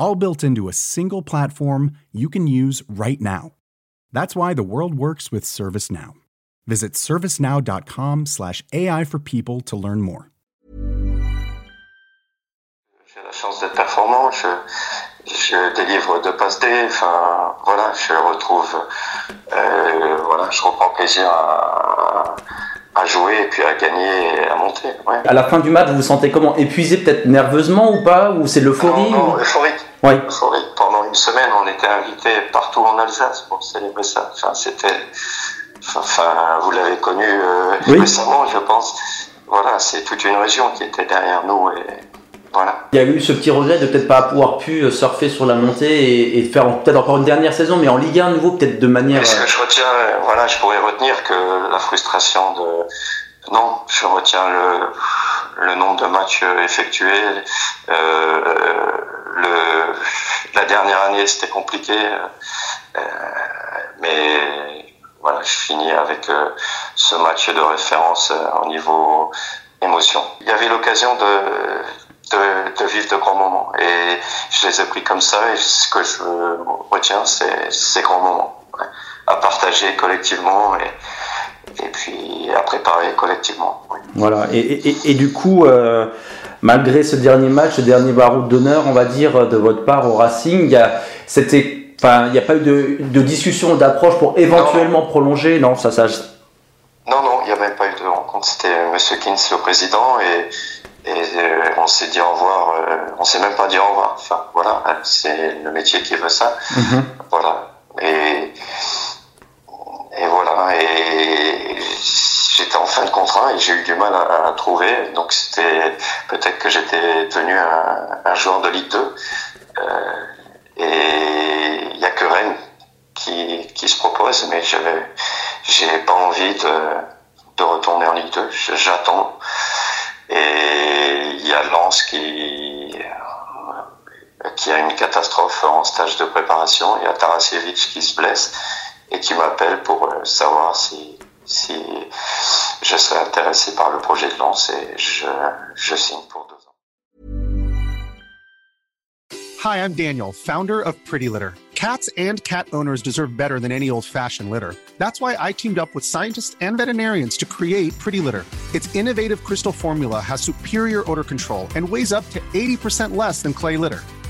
all built into a single platform you can use right now. That's why the world works with ServiceNow. Visit servicenow.com/slash AI for people to learn more. J'ai la chance d'être performant, je, je délivre deux passes D, enfin voilà, je retrouve, euh, voilà, je reprends plaisir à, à jouer et puis à gagner et à monter. Ouais. À la fin du match, vous vous sentez comment? Épuisé peut-être nerveusement ou pas? Ou c'est l'euphorie Non, non, ou... euphorique. Oui. Pendant une semaine, on était invités partout en Alsace pour célébrer ça. Enfin, c'était, enfin, vous l'avez connu euh, Oui. récemment, je pense. Voilà, c'est toute une région qui était derrière nous et voilà. Il y a eu ce petit regret de peut-être pas pouvoir pu euh, surfer sur la montée et, et faire peut-être encore une dernière saison, mais en Ligue 1 à nouveau, peut-être de manière. Est-ce euh, que je retiens, euh, voilà, je pourrais retenir que la frustration de, non, je retiens le, le nombre de matchs euh, effectués, euh, la dernière année c'était compliqué, euh, mais voilà, je finis avec euh, ce match de référence euh, au niveau émotion. Il y avait l'occasion de, vivre de grands moments et je les ai pris comme ça et ce que je retiens c'est ces grands moments à partager collectivement et, puis à préparer collectivement. Voilà. Et, du coup, euh, malgré ce dernier match, ce dernier baroud d'honneur, on va dire, de votre part au Racing, c'était, enfin, il n'y a pas eu de, de discussion, d'approche pour éventuellement prolonger. Non, ça, ça. Non, non, il n'y a même pas eu de rencontre. C'était Monsieur Kins, le président, et, et euh, on s'est dit au revoir. euh, on s'est même pas dit au revoir. Enfin, voilà, c'est le métier qui veut ça. Mhm. Voilà. Et, et voilà. Et fin de contrat et j'ai eu du mal à, trouver. Donc c'était peut-être que j'étais devenu un, un joueur de Ligue 2. Euh, et il n'y a que Rennes qui, qui se propose, mais j'avais, j'ai pas envie de, de retourner en Ligue 2. Je- J'attends. Et il y a Lens qui, qui a une catastrophe en stage de préparation. Il y a Tarasiewicz qui se blesse et qui m'appelle pour euh, savoir si, si je serais intéressé par le projet de Lens et je, je signe pour deux ans. Hi, I'm Daniel, founder of Pretty Litter. Cats and cat owners deserve better than any old fashioned litter. That's why I teamed up with scientists and veterinarians to create Pretty Litter. Its innovative crystal formula has superior odor control and weighs up to 80% less than clay litter.